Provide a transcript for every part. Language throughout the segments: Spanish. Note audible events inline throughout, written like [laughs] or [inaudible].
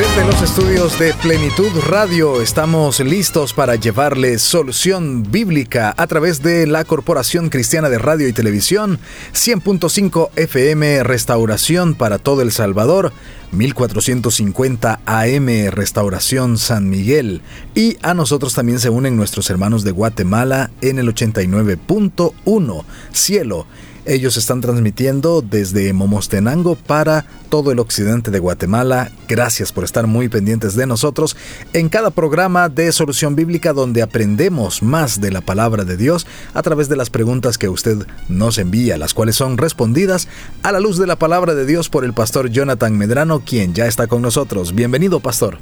Desde los estudios de Plenitud Radio estamos listos para llevarles solución bíblica a través de la Corporación Cristiana de Radio y Televisión, 100.5 FM Restauración para todo El Salvador, 1450 AM Restauración San Miguel. Y a nosotros también se unen nuestros hermanos de Guatemala en el 89.1 Cielo ellos están transmitiendo desde Momostenango para todo el occidente de Guatemala. Gracias por estar muy pendientes de nosotros en cada programa de Solución Bíblica donde aprendemos más de la palabra de Dios a través de las preguntas que usted nos envía, las cuales son respondidas a la luz de la palabra de Dios por el pastor Jonathan Medrano, quien ya está con nosotros. Bienvenido, pastor.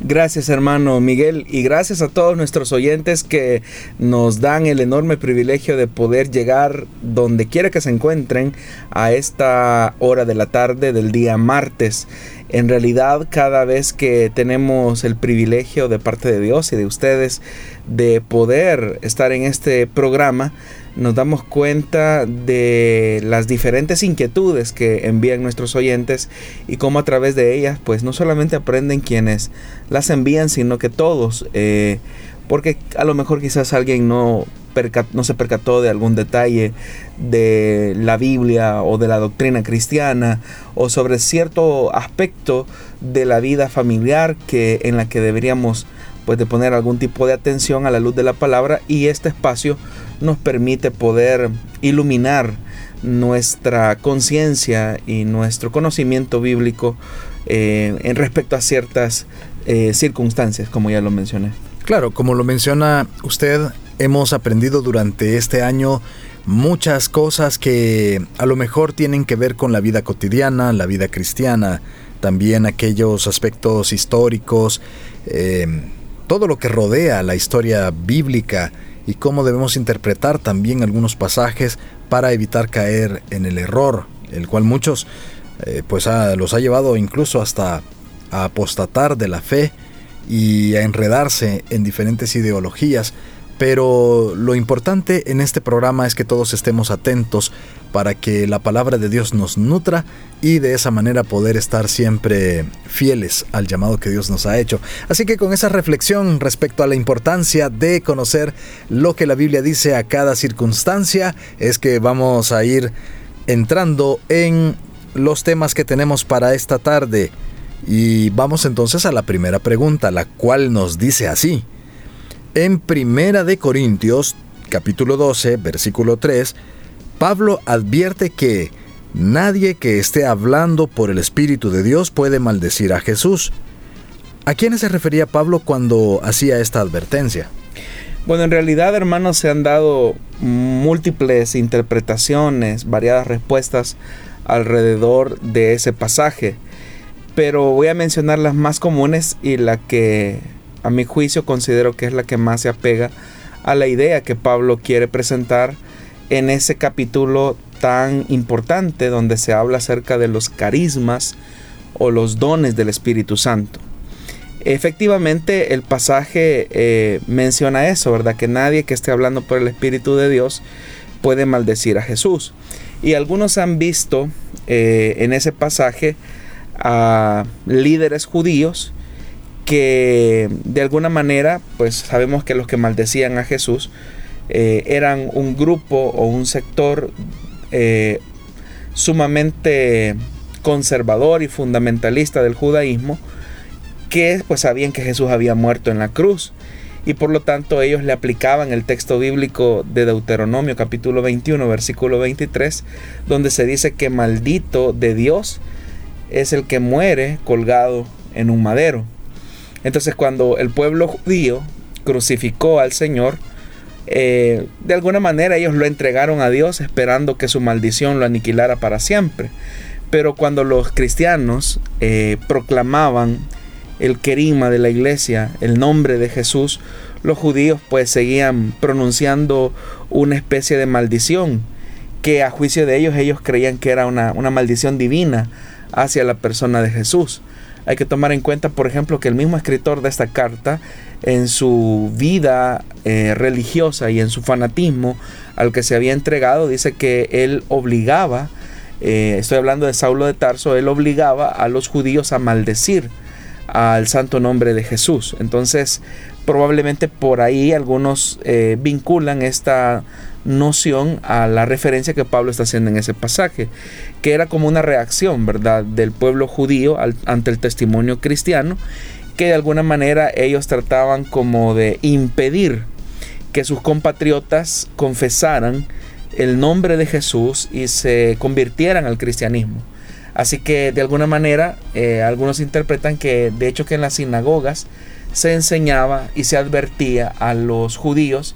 Gracias hermano Miguel y gracias a todos nuestros oyentes que nos dan el enorme privilegio de poder llegar donde quiera que se encuentren a esta hora de la tarde del día martes. En realidad cada vez que tenemos el privilegio de parte de Dios y de ustedes de poder estar en este programa, nos damos cuenta de las diferentes inquietudes que envían nuestros oyentes y cómo a través de ellas pues no solamente aprenden quienes las envían sino que todos eh, porque a lo mejor quizás alguien no, no se percató de algún detalle de la Biblia o de la doctrina cristiana o sobre cierto aspecto de la vida familiar que en la que deberíamos pues de poner algún tipo de atención a la luz de la palabra y este espacio nos permite poder iluminar nuestra conciencia y nuestro conocimiento bíblico eh, en respecto a ciertas eh, circunstancias, como ya lo mencioné. Claro, como lo menciona usted, hemos aprendido durante este año muchas cosas que a lo mejor tienen que ver con la vida cotidiana, la vida cristiana, también aquellos aspectos históricos, eh, todo lo que rodea la historia bíblica y cómo debemos interpretar también algunos pasajes para evitar caer en el error, el cual muchos eh, pues los ha llevado incluso hasta a apostatar de la fe y a enredarse en diferentes ideologías. Pero lo importante en este programa es que todos estemos atentos para que la palabra de Dios nos nutra y de esa manera poder estar siempre fieles al llamado que Dios nos ha hecho. Así que con esa reflexión respecto a la importancia de conocer lo que la Biblia dice a cada circunstancia, es que vamos a ir entrando en los temas que tenemos para esta tarde. Y vamos entonces a la primera pregunta, la cual nos dice así. En Primera de Corintios, capítulo 12, versículo 3, Pablo advierte que nadie que esté hablando por el Espíritu de Dios puede maldecir a Jesús. ¿A quiénes se refería Pablo cuando hacía esta advertencia? Bueno, en realidad, hermanos, se han dado múltiples interpretaciones, variadas respuestas alrededor de ese pasaje, pero voy a mencionar las más comunes y la que a mi juicio considero que es la que más se apega a la idea que Pablo quiere presentar en ese capítulo tan importante donde se habla acerca de los carismas o los dones del Espíritu Santo. Efectivamente, el pasaje eh, menciona eso, ¿verdad? Que nadie que esté hablando por el Espíritu de Dios puede maldecir a Jesús. Y algunos han visto eh, en ese pasaje a líderes judíos que de alguna manera, pues sabemos que los que maldecían a Jesús eh, eran un grupo o un sector eh, sumamente conservador y fundamentalista del judaísmo, que pues sabían que Jesús había muerto en la cruz y por lo tanto ellos le aplicaban el texto bíblico de Deuteronomio capítulo 21 versículo 23 donde se dice que maldito de Dios es el que muere colgado en un madero. Entonces cuando el pueblo judío crucificó al Señor, eh, de alguna manera ellos lo entregaron a Dios esperando que su maldición lo aniquilara para siempre. Pero cuando los cristianos eh, proclamaban el querima de la iglesia, el nombre de Jesús, los judíos pues seguían pronunciando una especie de maldición que a juicio de ellos ellos creían que era una, una maldición divina hacia la persona de Jesús Hay que tomar en cuenta, por ejemplo, que el mismo escritor de esta carta, en su vida eh, religiosa y en su fanatismo al que se había entregado, dice que él obligaba, eh, estoy hablando de Saulo de Tarso, él obligaba a los judíos a maldecir al santo nombre de Jesús. Entonces, probablemente por ahí algunos eh, vinculan esta noción a la referencia que Pablo está haciendo en ese pasaje, que era como una reacción, ¿verdad?, del pueblo judío ante el testimonio cristiano, que de alguna manera ellos trataban como de impedir que sus compatriotas confesaran el nombre de Jesús y se convirtieran al cristianismo. Así que de alguna manera eh, algunos interpretan que de hecho que en las sinagogas se enseñaba y se advertía a los judíos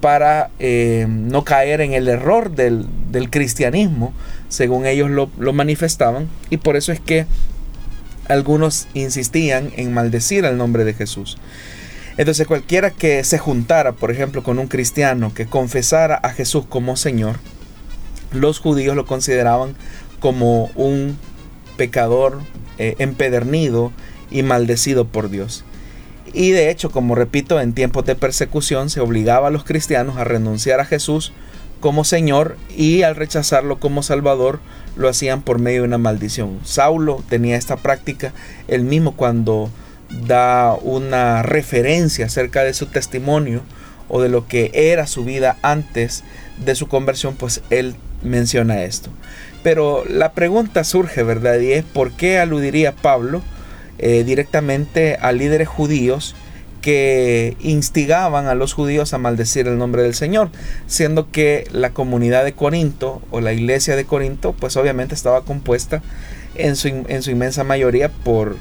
para eh, no caer en el error del, cristianismo, según ellos lo, lo, manifestaban, y por eso es que algunos insistían en maldecir el nombre de Jesús. Entonces cualquiera que se juntara, por ejemplo, con un cristiano que confesara a Jesús como Señor, los judíos lo consideraban como un pecador eh, empedernido y maldecido por Dios. Y de hecho, como repito, en tiempos de persecución se obligaba a los cristianos a renunciar a Jesús como Señor y al rechazarlo como Salvador lo hacían por medio de una maldición. Saulo tenía esta práctica, él mismo cuando da una referencia acerca de su testimonio o de lo que era su vida antes de su conversión, pues él menciona esto. Pero la pregunta surge, ¿verdad? Y es por qué aludiría Pablo eh, directamente a líderes judíos que instigaban a los judíos a maldecir el nombre del Señor, siendo que la comunidad de Corinto o la iglesia de Corinto, pues obviamente estaba compuesta en su, en su inmensa mayoría por,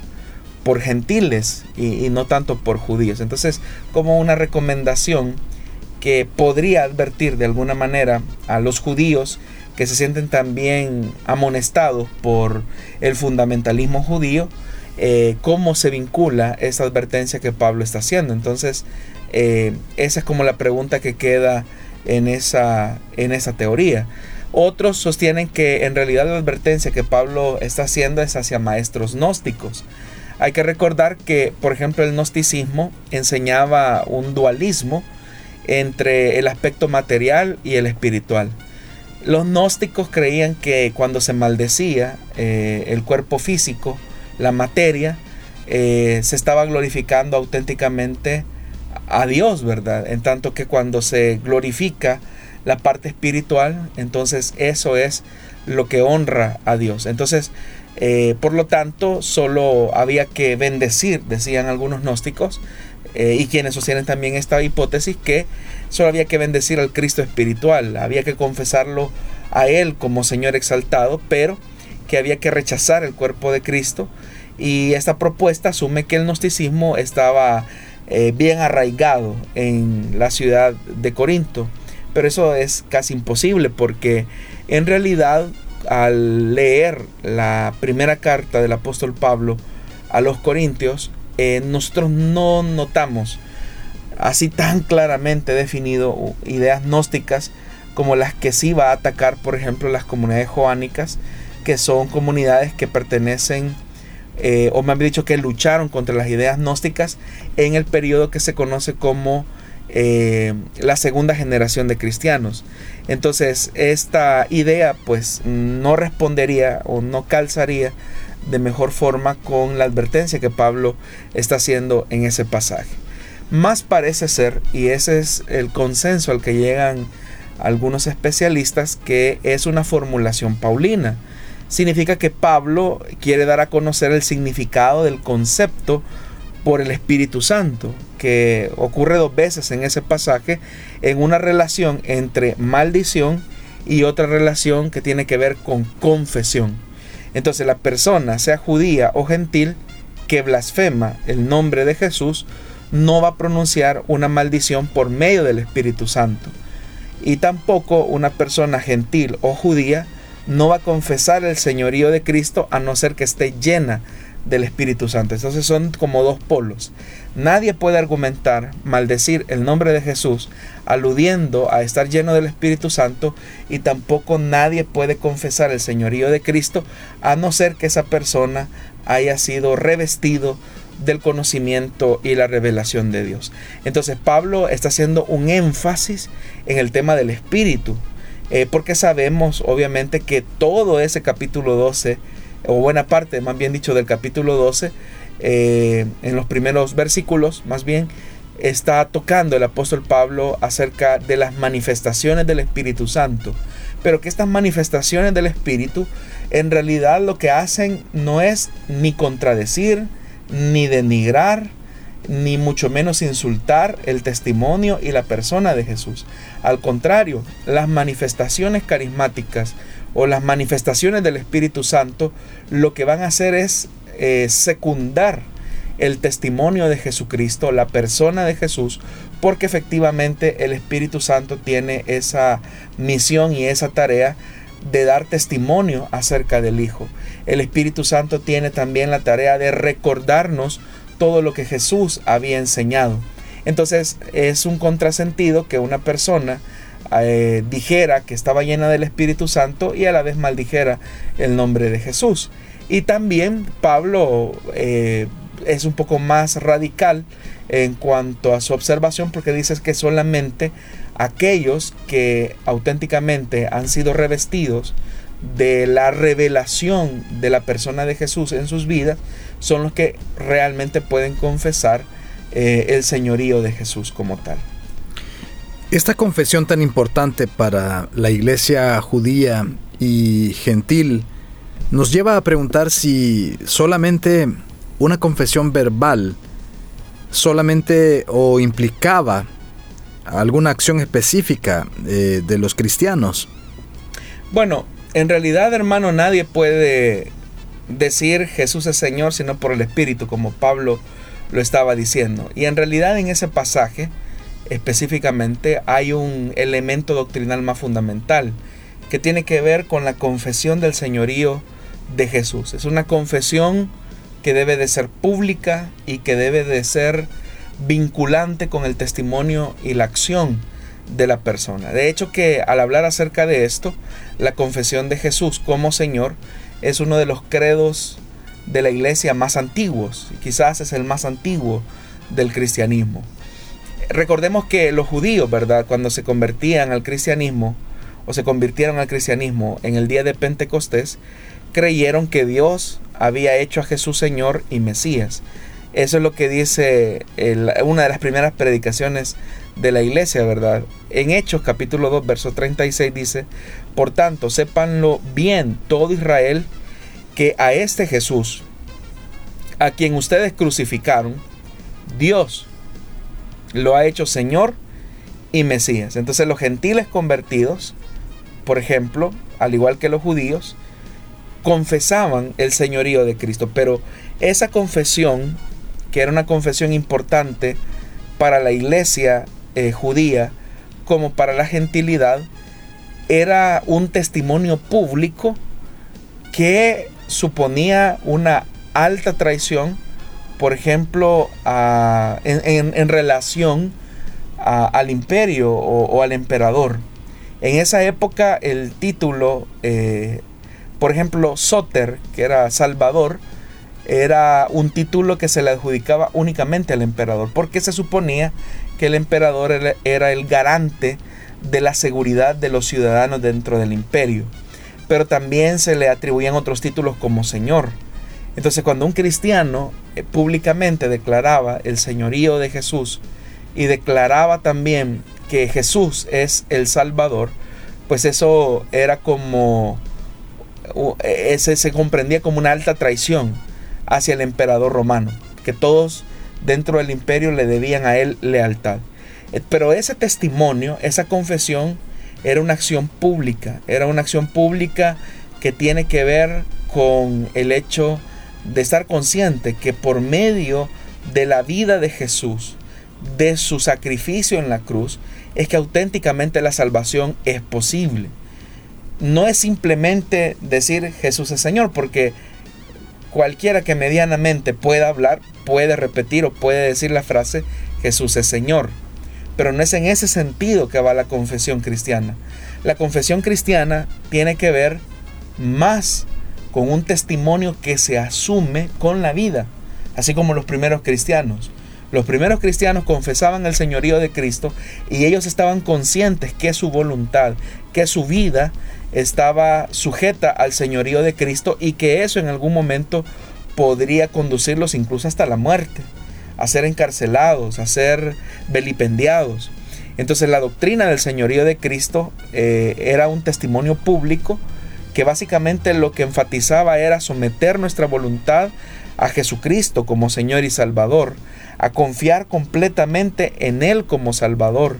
por gentiles y, y, no tanto por judíos. Entonces, como una recomendación que podría advertir de alguna manera a los judíos que se sienten también amonestados por el fundamentalismo judío, eh, cómo se vincula esa advertencia que Pablo está haciendo. Entonces, eh, esa es como la pregunta que queda en esa, en esa teoría. Otros sostienen que en realidad la advertencia que Pablo está haciendo es hacia maestros gnósticos. Hay que recordar que, por ejemplo, el gnosticismo enseñaba un dualismo entre el aspecto material y el espiritual. Los gnósticos creían que cuando se maldecía eh, el cuerpo físico, la materia, eh, se estaba glorificando auténticamente a Dios, ¿verdad? En tanto que cuando se glorifica la parte espiritual, entonces eso es lo que honra a Dios. Entonces, eh, por lo tanto, solo había que bendecir, decían algunos gnósticos, y quienes sostienen también esta hipótesis, que Solo había que bendecir al Cristo espiritual, había que confesarlo a Él como Señor exaltado, pero que había que rechazar el cuerpo de Cristo. Y esta propuesta asume que el gnosticismo estaba eh, bien arraigado en la ciudad de Corinto. Pero eso es casi imposible porque en realidad al leer la primera carta del apóstol Pablo a los Corintios, eh, nosotros no notamos así tan claramente definido ideas gnósticas como las que sí va a atacar, por ejemplo, las comunidades joánicas, que son comunidades que pertenecen, eh, o me han dicho que lucharon contra las ideas gnósticas en el periodo que se conoce como eh, la segunda generación de cristianos. Entonces, esta idea pues no respondería o no calzaría de mejor forma con la advertencia que Pablo está haciendo en ese pasaje. Más parece ser, y ese es el consenso al que llegan algunos especialistas, que es una formulación paulina. Significa que Pablo quiere dar a conocer el significado del concepto por el Espíritu Santo, que ocurre dos veces en ese pasaje, en una relación entre maldición y otra relación que tiene que ver con confesión. Entonces la persona, sea judía o gentil, que blasfema el nombre de Jesús, no va a pronunciar una maldición por medio del Espíritu Santo. Y tampoco una persona gentil o judía no va a confesar el señorío de Cristo a no ser que esté llena del Espíritu Santo. Entonces son como dos polos. Nadie puede argumentar, maldecir el nombre de Jesús aludiendo a estar lleno del Espíritu Santo y tampoco nadie puede confesar el señorío de Cristo a no ser que esa persona haya sido revestido del conocimiento y la revelación de Dios. Entonces Pablo está haciendo un énfasis en el tema del Espíritu, eh, porque sabemos obviamente que todo ese capítulo 12, o buena parte, más bien dicho, del capítulo 12, eh, en los primeros versículos, más bien, está tocando el apóstol Pablo acerca de las manifestaciones del Espíritu Santo. Pero que estas manifestaciones del Espíritu en realidad lo que hacen no es ni contradecir, ni denigrar, ni mucho menos insultar el testimonio y la persona de Jesús. Al contrario, las manifestaciones carismáticas o las manifestaciones del Espíritu Santo lo que van a hacer es eh, secundar el testimonio de Jesucristo, la persona de Jesús, porque efectivamente el Espíritu Santo tiene esa misión y esa tarea de dar testimonio acerca del Hijo. El Espíritu Santo tiene también la tarea de recordarnos todo lo que Jesús había enseñado. Entonces es un contrasentido que una persona eh, dijera que estaba llena del Espíritu Santo y a la vez maldijera el nombre de Jesús. Y también Pablo eh, es un poco más radical en cuanto a su observación porque dice que solamente aquellos que auténticamente han sido revestidos de la revelación de la persona de Jesús en sus vidas son los que realmente pueden confesar eh, el señorío de Jesús como tal. Esta confesión tan importante para la iglesia judía y gentil nos lleva a preguntar si solamente una confesión verbal solamente o implicaba alguna acción específica eh, de los cristianos. Bueno, en realidad, hermano, nadie puede decir Jesús es Señor sino por el Espíritu, como Pablo lo estaba diciendo. Y en realidad en ese pasaje específicamente hay un elemento doctrinal más fundamental que tiene que ver con la confesión del señorío de Jesús. Es una confesión que debe de ser pública y que debe de ser vinculante con el testimonio y la acción de la persona. De hecho que al hablar acerca de esto, la confesión de Jesús como Señor es uno de los credos de la iglesia más antiguos, quizás es el más antiguo del cristianismo. Recordemos que los judíos, ¿verdad? Cuando se convertían al cristianismo o se convirtieron al cristianismo en el día de Pentecostés, creyeron que Dios había hecho a Jesús Señor y Mesías. Eso es lo que dice una de las primeras predicaciones de la iglesia, ¿verdad? En Hechos capítulo 2, verso 36 dice, por tanto, sépanlo bien todo Israel, que a este Jesús, a quien ustedes crucificaron, Dios lo ha hecho Señor y Mesías. Entonces los gentiles convertidos, por ejemplo, al igual que los judíos, confesaban el señorío de Cristo, pero esa confesión, que era una confesión importante para la iglesia eh, judía como para la gentilidad, era un testimonio público que suponía una alta traición, por ejemplo, en, relación al imperio o, al emperador. En esa época el título eh, por ejemplo, Soter, que era Salvador, era un título que se le adjudicaba únicamente al emperador, porque se suponía que el emperador era el garante de la seguridad de los ciudadanos dentro del imperio. Pero también se le atribuían otros títulos como señor. Entonces cuando un cristiano eh, públicamente declaraba el señorío de Jesús y declaraba también que Jesús es el Salvador, pues eso era como ese se comprendía como una alta traición hacia el emperador romano, que todos dentro del imperio le debían a él lealtad. Eh, pero ese testimonio, esa confesión, era una acción pública, era una acción pública que tiene que ver con el hecho de estar consciente que por medio de la vida de Jesús, de su sacrificio en la cruz, es que auténticamente la salvación es posible no es simplemente decir Jesús es Señor, porque cualquiera que medianamente pueda hablar puede repetir o puede decir la frase Jesús es Señor. Pero no es en ese sentido que va la confesión cristiana. La confesión cristiana tiene que ver más con un testimonio que se asume con la vida, así como los primeros cristianos. Los primeros cristianos confesaban el señorío de Cristo y ellos estaban conscientes que su voluntad, que su vida estaba sujeta al señorío de Cristo y que eso en algún momento podría conducirlos incluso hasta la muerte, a ser encarcelados, a ser vilipendiados. Entonces la doctrina del señorío de Cristo eh, era un testimonio público que básicamente lo que enfatizaba era someter nuestra voluntad a Jesucristo como Señor y Salvador, a confiar completamente en Él como Salvador.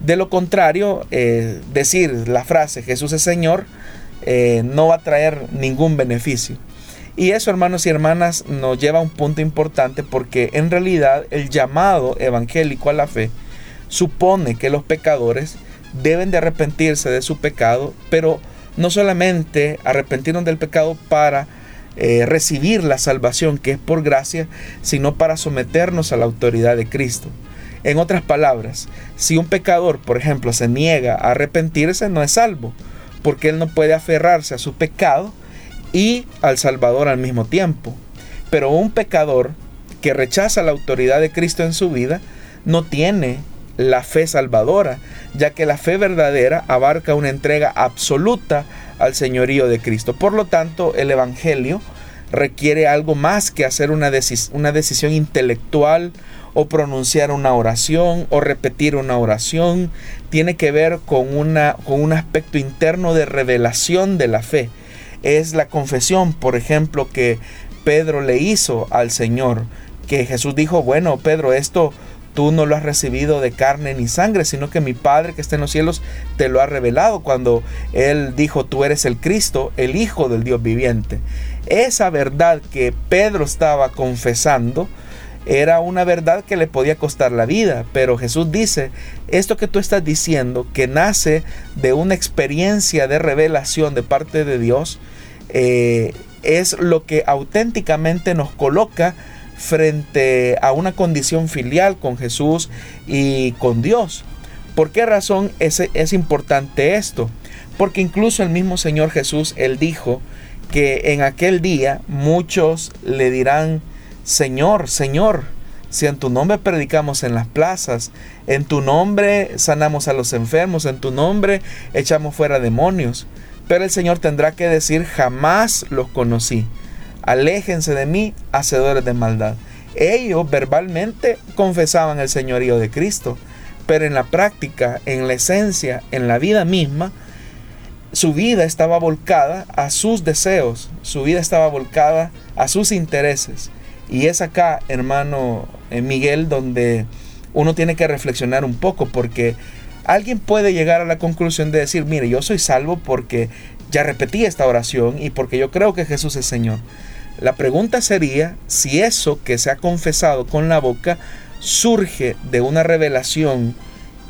De lo contrario, eh, decir la frase Jesús es Señor eh, no va a traer ningún beneficio. Y eso, hermanos y hermanas, nos lleva a un punto importante porque en realidad el llamado evangélico a la fe supone que los pecadores deben de arrepentirse de su pecado, pero no solamente arrepentirnos del pecado para eh, recibir la salvación que es por gracia, sino para someternos a la autoridad de Cristo. En otras palabras, si un pecador, por ejemplo, se niega a arrepentirse, no es salvo, porque él no puede aferrarse a su pecado y al Salvador al mismo tiempo. Pero un pecador que rechaza la autoridad de Cristo en su vida, no tiene la fe salvadora, ya que la fe verdadera abarca una entrega absoluta al señorío de Cristo. Por lo tanto, el Evangelio requiere algo más que hacer una, una decisión intelectual o pronunciar una oración o repetir una oración. Tiene que ver con, una, con un aspecto interno de revelación de la fe. Es la confesión, por ejemplo, que Pedro le hizo al Señor, que Jesús dijo, bueno, Pedro, esto tú no lo has recibido de carne ni sangre, sino que mi Padre que está en los cielos te lo ha revelado cuando Él dijo, tú eres el Cristo, el Hijo del Dios viviente. Esa verdad que Pedro estaba confesando, era una verdad que le podía costar la vida, pero Jesús dice, esto que tú estás diciendo, que nace de una experiencia de revelación de parte de Dios, eh, es lo que auténticamente nos coloca frente a una condición filial con Jesús y con Dios. ¿Por qué razón es, es importante esto? Porque incluso el mismo Señor Jesús, Él dijo que en aquel día muchos le dirán, Señor, Señor, si en tu nombre predicamos en las plazas, en tu nombre sanamos a los enfermos, en tu nombre echamos fuera demonios. Pero el Señor tendrá que decir, jamás los conocí aléjense de mí, hacedores de maldad. Ellos verbalmente confesaban el señorío de Cristo, pero en la práctica, en la esencia, en la vida misma, su vida estaba volcada a sus deseos, su vida estaba volcada a sus intereses. Y es acá, hermano eh, Miguel, donde uno tiene que reflexionar un poco, porque alguien puede llegar a la conclusión de decir, mire, yo soy salvo porque ya repetí esta oración y porque yo creo que Jesús es Señor. La pregunta sería si eso que se ha confesado con la boca surge de una revelación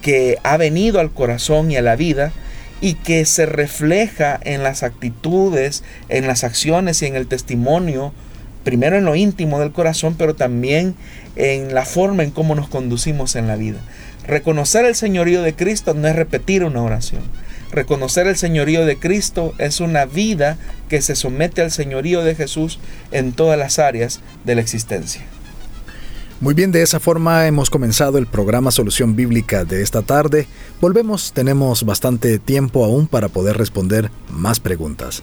que ha venido al corazón y a la vida y que se refleja en las actitudes, en las acciones y en el testimonio, primero en lo íntimo del corazón, pero también en la forma en cómo nos conducimos en la vida. Reconocer el señorío de Cristo no es repetir una oración. Reconocer el señorío de Cristo es una vida que se somete al señorío de Jesús en todas las áreas de la existencia. Muy bien, de esa forma hemos comenzado el programa Solución Bíblica de esta tarde. Volvemos, tenemos bastante tiempo aún para poder responder más preguntas.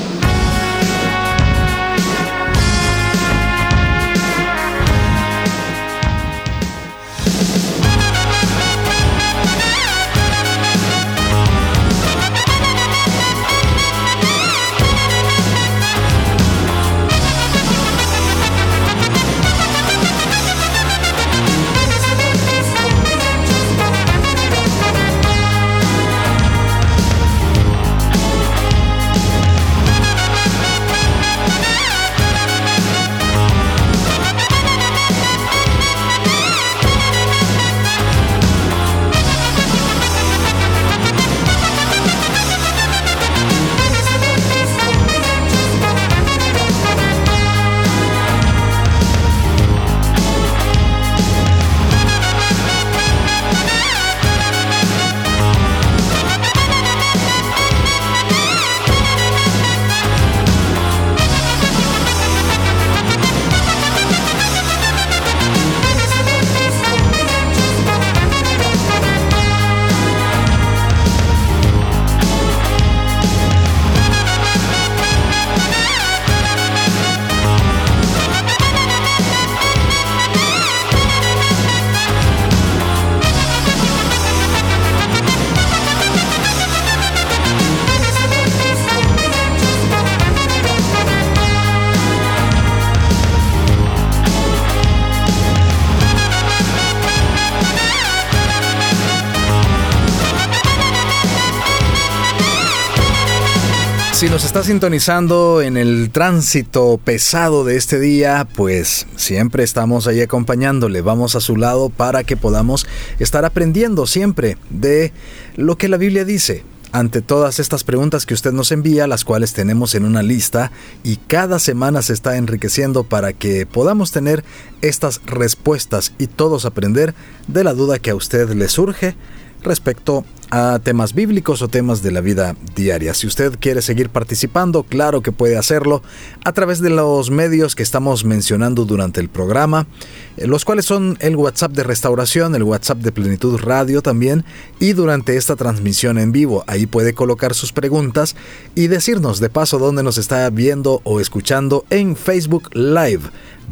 Si nos está sintonizando en el tránsito pesado de este día, pues siempre estamos ahí acompañándole, vamos a su lado para que podamos estar aprendiendo siempre de lo que la Biblia dice. Ante todas estas preguntas que usted nos envía, las cuales tenemos en una lista y cada semana se está enriqueciendo para que podamos tener estas respuestas y todos aprender de la duda que a usted le surge respecto a temas bíblicos o temas de la vida diaria. Si usted quiere seguir participando, claro que puede hacerlo a través de los medios que estamos mencionando durante el programa, eh, los cuales son el WhatsApp de restauración, el WhatsApp de plenitud radio también, y durante esta transmisión en vivo. Ahí puede colocar sus preguntas y decirnos de paso dónde nos está viendo o escuchando en Facebook Live.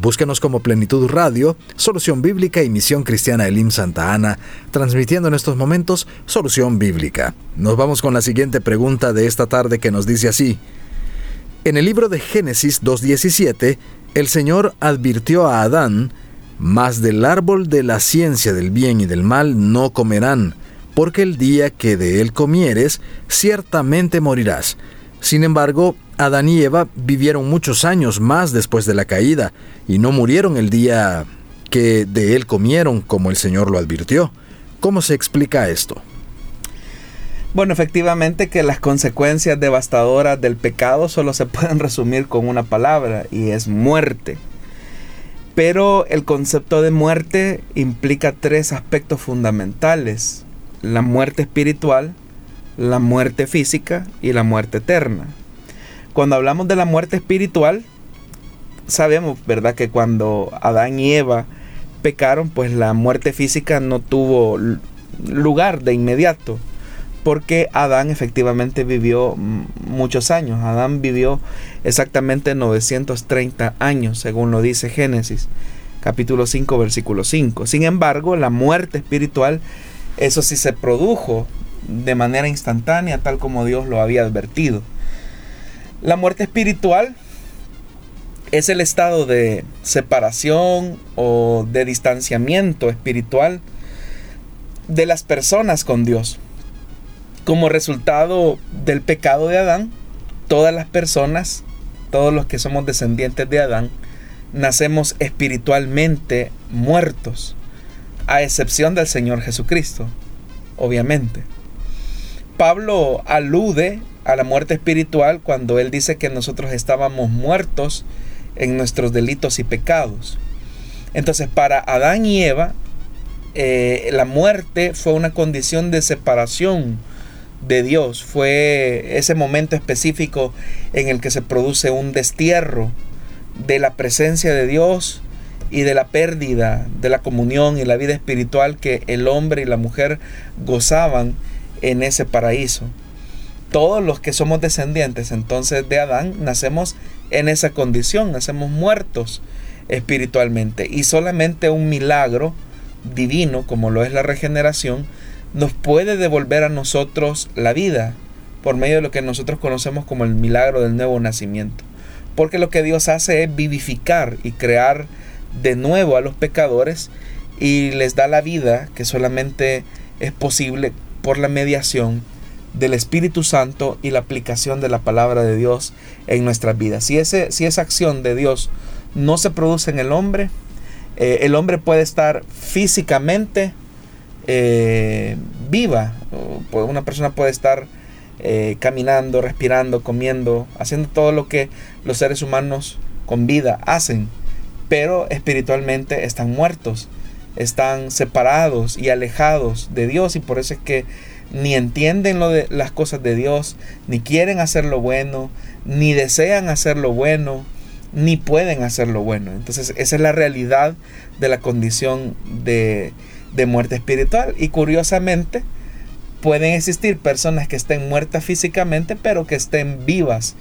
Búsquenos como Plenitud Radio, Solución Bíblica y Misión Cristiana Elim Santa Ana, transmitiendo en estos momentos Solución Bíblica. Nos vamos con la siguiente pregunta de esta tarde que nos dice así. En el libro de Génesis 2.17, el Señor advirtió a Adán, Mas del árbol de la ciencia del bien y del mal no comerán, porque el día que de él comieres, ciertamente morirás. Sin embargo, Adán y Eva vivieron muchos años más después de la caída y no murieron el día que de él comieron, como el Señor lo advirtió. ¿Cómo se explica esto? Bueno, efectivamente que las consecuencias devastadoras del pecado solo se pueden resumir con una palabra y es muerte. Pero el concepto de muerte implica tres aspectos fundamentales. La muerte espiritual, la muerte física y la muerte eterna. Cuando hablamos de la muerte espiritual, sabemos, ¿verdad?, que cuando Adán y Eva pecaron, pues la muerte física no tuvo lugar de inmediato, porque Adán efectivamente vivió muchos años. Adán vivió exactamente 930 años, según lo dice Génesis, capítulo 5, versículo 5. Sin embargo, la muerte espiritual, eso sí se produjo de manera instantánea, tal como Dios lo había advertido. La muerte espiritual es el estado de separación o de distanciamiento espiritual de las personas con Dios. Como resultado del pecado de Adán, todas las personas, todos los que somos descendientes de Adán, nacemos espiritualmente muertos, a excepción del Señor Jesucristo, obviamente. Pablo alude a la muerte espiritual cuando él dice que nosotros estábamos muertos en nuestros delitos y pecados. Entonces para Adán y Eva eh, la muerte fue una condición de separación de Dios, fue ese momento específico en el que se produce un destierro de la presencia de Dios y de la pérdida de la comunión y la vida espiritual que el hombre y la mujer gozaban en ese paraíso. Todos los que somos descendientes entonces de Adán nacemos en esa condición, nacemos muertos espiritualmente y solamente un milagro divino como lo es la regeneración nos puede devolver a nosotros la vida por medio de lo que nosotros conocemos como el milagro del nuevo nacimiento. Porque lo que Dios hace es vivificar y crear de nuevo a los pecadores y les da la vida que solamente es posible por la mediación del Espíritu Santo y la aplicación de la palabra de Dios en nuestras vidas. Si, ese, si esa acción de Dios no se produce en el hombre, eh, el hombre puede estar físicamente eh, viva. Una persona puede estar eh, caminando, respirando, comiendo, haciendo todo lo que los seres humanos con vida hacen, pero espiritualmente están muertos están separados y alejados de Dios y por eso es que ni entienden las cosas de Dios, ni quieren hacer lo bueno, ni desean hacer lo bueno, ni pueden hacer lo bueno. Entonces esa es la realidad de la condición de, de muerte espiritual. Y curiosamente pueden existir personas que estén muertas físicamente, pero que estén vivas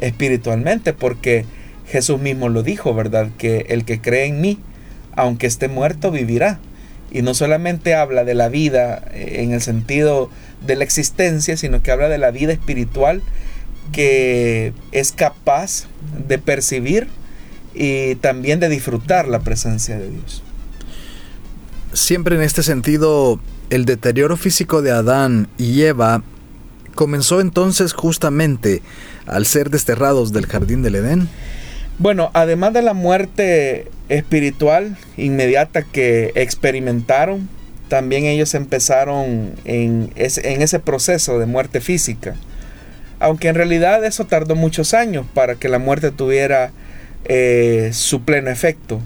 espiritualmente, porque Jesús mismo lo dijo, ¿verdad? Que el que cree en mí, aunque esté muerto, vivirá. Y no solamente habla de la vida eh, en el sentido de la existencia, sino que habla de la vida espiritual que es capaz de percibir y también de disfrutar la presencia de Dios. Siempre en este sentido, el deterioro físico de Adán y Eva comenzó entonces justamente al ser desterrados del jardín del Edén? Bueno, además de la muerte espiritual inmediata que experimentaron, también ellos empezaron en ese, proceso de muerte física. Aunque en realidad eso tardó muchos años para que la muerte tuviera eh, su pleno efecto.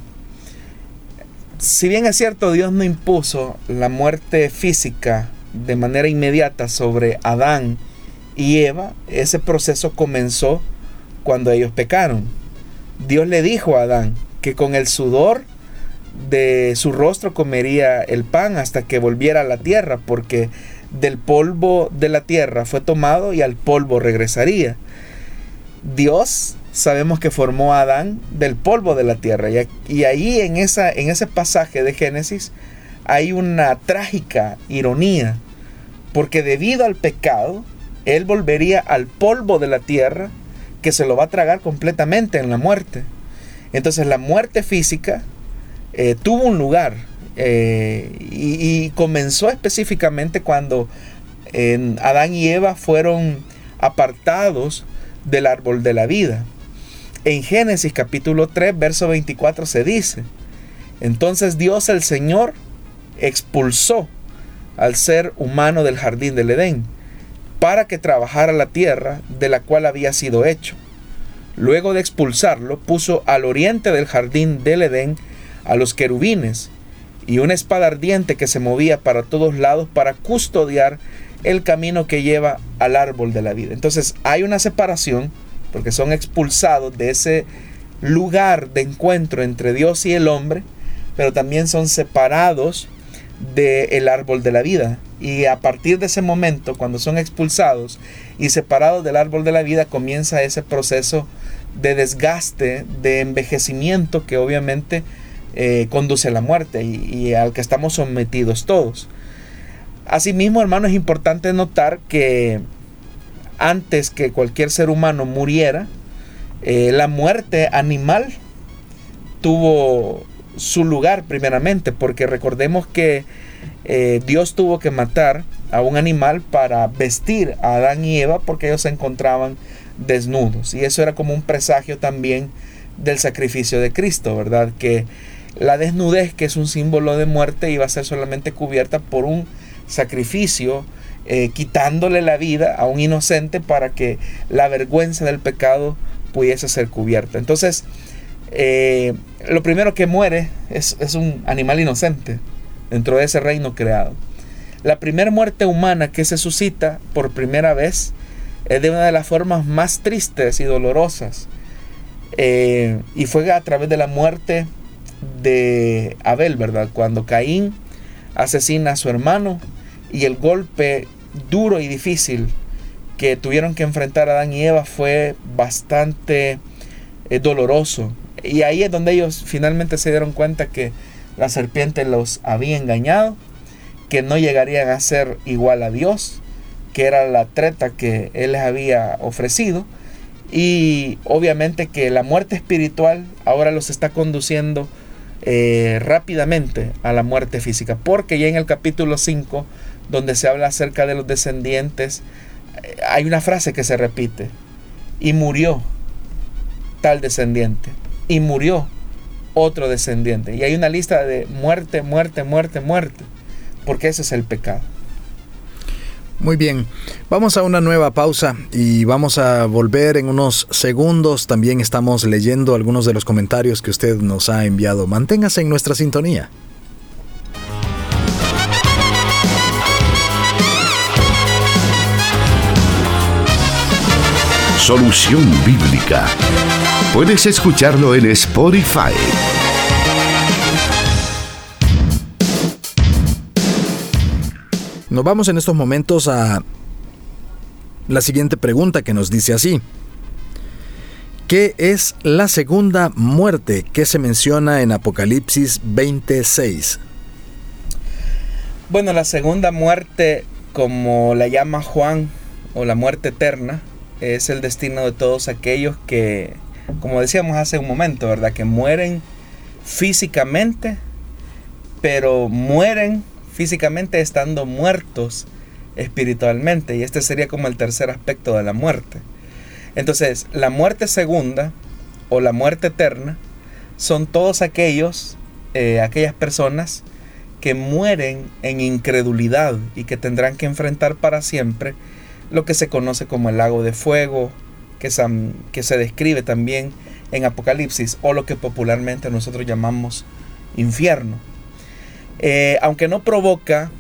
Si bien es cierto, Dios no impuso la muerte física de manera inmediata sobre Adán y Eva, ese proceso comenzó cuando ellos pecaron. Dios le dijo a Adán que con el sudor de su rostro comería el pan hasta que volviera a la tierra, porque del polvo de la tierra fue tomado y al polvo regresaría. Dios sabemos que formó a Adán del polvo de la tierra y, ahí en, esa, en ese pasaje de Génesis hay una trágica ironía, porque debido al pecado, él volvería al polvo de la tierra que se lo va a tragar completamente en la muerte. Entonces la muerte física eh, tuvo un lugar eh, y, comenzó específicamente cuando Adán y Eva fueron apartados del árbol de la vida. En Génesis capítulo 3, verso 24 se dice, entonces Dios el Señor expulsó al ser humano del jardín del Edén para que trabajara la tierra de la cual había sido hecho. Luego de expulsarlo, puso al oriente del jardín del Edén a los querubines y una espada ardiente que se movía para todos lados para custodiar el camino que lleva al árbol de la vida. Entonces hay una separación porque son expulsados de ese lugar de encuentro entre Dios y el hombre, pero también son separados del árbol de la vida. Y a partir de ese momento, cuando son expulsados y separados del árbol de la vida, comienza ese proceso de desgaste, de envejecimiento que obviamente eh, conduce a la muerte y, al que estamos sometidos todos. Asimismo, hermano, es importante notar que antes que cualquier ser humano muriera, eh, la muerte animal tuvo su lugar primeramente, porque recordemos que eh, Dios tuvo que matar a un animal para vestir a Adán y Eva porque ellos se encontraban desnudos. Y eso era como un presagio también del sacrificio de Cristo, ¿verdad? Que la desnudez, que es un símbolo de muerte, iba a ser solamente cubierta por un sacrificio, eh, quitándole la vida a un inocente para que la vergüenza del pecado pudiese ser cubierta. Entonces, eh, lo primero que muere es, un animal inocente dentro de ese reino creado. La primera muerte humana que se suscita por primera vez es de una de las formas más tristes y dolorosas. Eh, y fue a través de la muerte de Abel, ¿verdad? Cuando Caín asesina a su hermano y el golpe duro y difícil que tuvieron que enfrentar Adán y Eva fue bastante eh, doloroso. Y ahí es donde ellos finalmente se dieron cuenta que la serpiente los había engañado, que no llegarían a ser igual a Dios, que era la treta que Él les había ofrecido. Y obviamente que la muerte espiritual ahora los está conduciendo eh, rápidamente a la muerte física. Porque ya en el capítulo 5, donde se habla acerca de los descendientes, eh, hay una frase que se repite. Y murió tal descendiente y murió otro descendiente. Y hay una lista de muerte, muerte, muerte, muerte, porque ese es el pecado. Muy bien, vamos a una nueva pausa y vamos a volver en unos segundos. También estamos leyendo algunos de los comentarios que usted nos ha enviado. Manténgase en nuestra sintonía. Solución Bíblica Puedes escucharlo en Spotify. Nos vamos en estos momentos a la siguiente pregunta que nos dice así. ¿Qué es la segunda muerte que se menciona en Apocalipsis 26? Bueno, la segunda muerte, como la llama Juan, o la muerte eterna, es el destino de todos aquellos que como decíamos hace un momento, ¿verdad? Que mueren físicamente, pero mueren físicamente estando muertos espiritualmente. Y este sería como el tercer aspecto de la muerte. Entonces, la muerte segunda o la muerte eterna son todos aquellos, eh, aquellas personas que mueren en incredulidad y que tendrán que enfrentar para siempre lo que se conoce como el lago de fuego, que, se describe también en Apocalipsis, o lo que popularmente nosotros llamamos infierno. Eh, aunque no provoca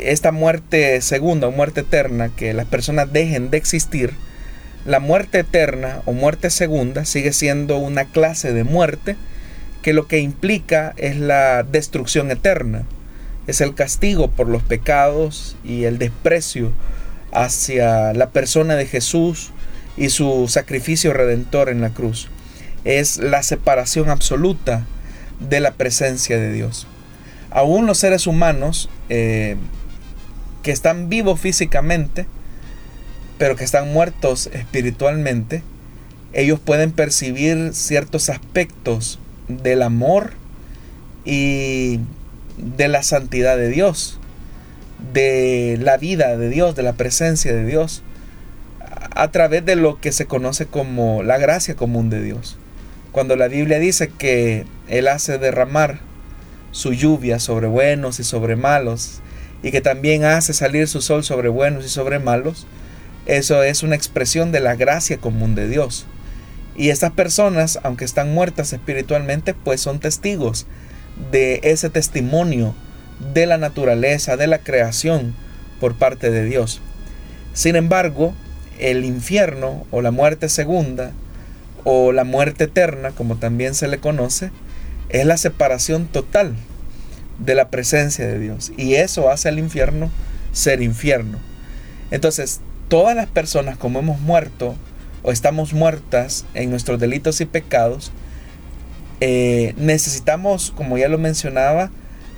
esta muerte segunda o muerte eterna, que las personas dejen de existir, la muerte eterna o muerte segunda sigue siendo una clase de muerte que lo que implica es la destrucción eterna, es el castigo por los pecados y el desprecio hacia la persona de Jesús y su sacrificio redentor en la cruz. Es la separación absoluta de la presencia de Dios. Aún los seres humanos eh, que están vivos físicamente, pero que están muertos espiritualmente, ellos pueden percibir ciertos aspectos del amor y de la santidad de Dios, de la vida de Dios, de la presencia de Dios, a través de lo que se conoce como la gracia común de Dios. Cuando la Biblia dice que Él hace derramar su lluvia sobre buenos y sobre malos, y que también hace salir su sol sobre buenos y sobre malos, eso es una expresión de la gracia común de Dios. Y estas personas, aunque están muertas espiritualmente, pues son testigos de ese testimonio de la naturaleza, de la creación por parte de Dios. Sin embargo, el infierno o la muerte segunda o la muerte eterna, como también se le conoce, es la separación total de la presencia de Dios. Y eso hace al infierno ser infierno. Entonces, todas las personas como hemos muerto o estamos muertas en nuestros delitos y pecados, eh, necesitamos, como ya lo mencionaba,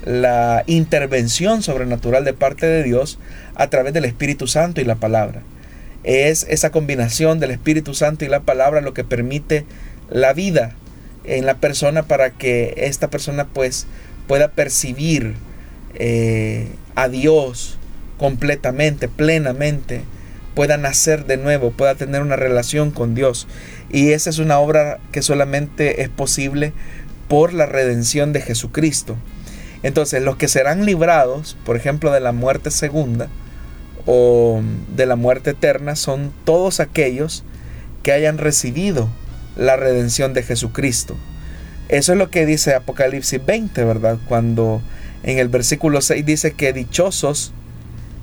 la intervención sobrenatural de parte de Dios a través del Espíritu Santo y la palabra. Es esa combinación del Espíritu Santo y la palabra lo que permite la vida en la persona para que esta persona pues pueda percibir eh, a Dios completamente, plenamente, pueda nacer de nuevo, pueda tener una relación con Dios. Y esa es una obra que solamente es posible por la redención de Jesucristo. Entonces, los que serán librados, por ejemplo, de la muerte segunda o de la muerte eterna, son todos aquellos que hayan recibido la redención de Jesucristo. Eso es lo que dice Apocalipsis 20, ¿verdad? Cuando en el versículo 6 dice que dichosos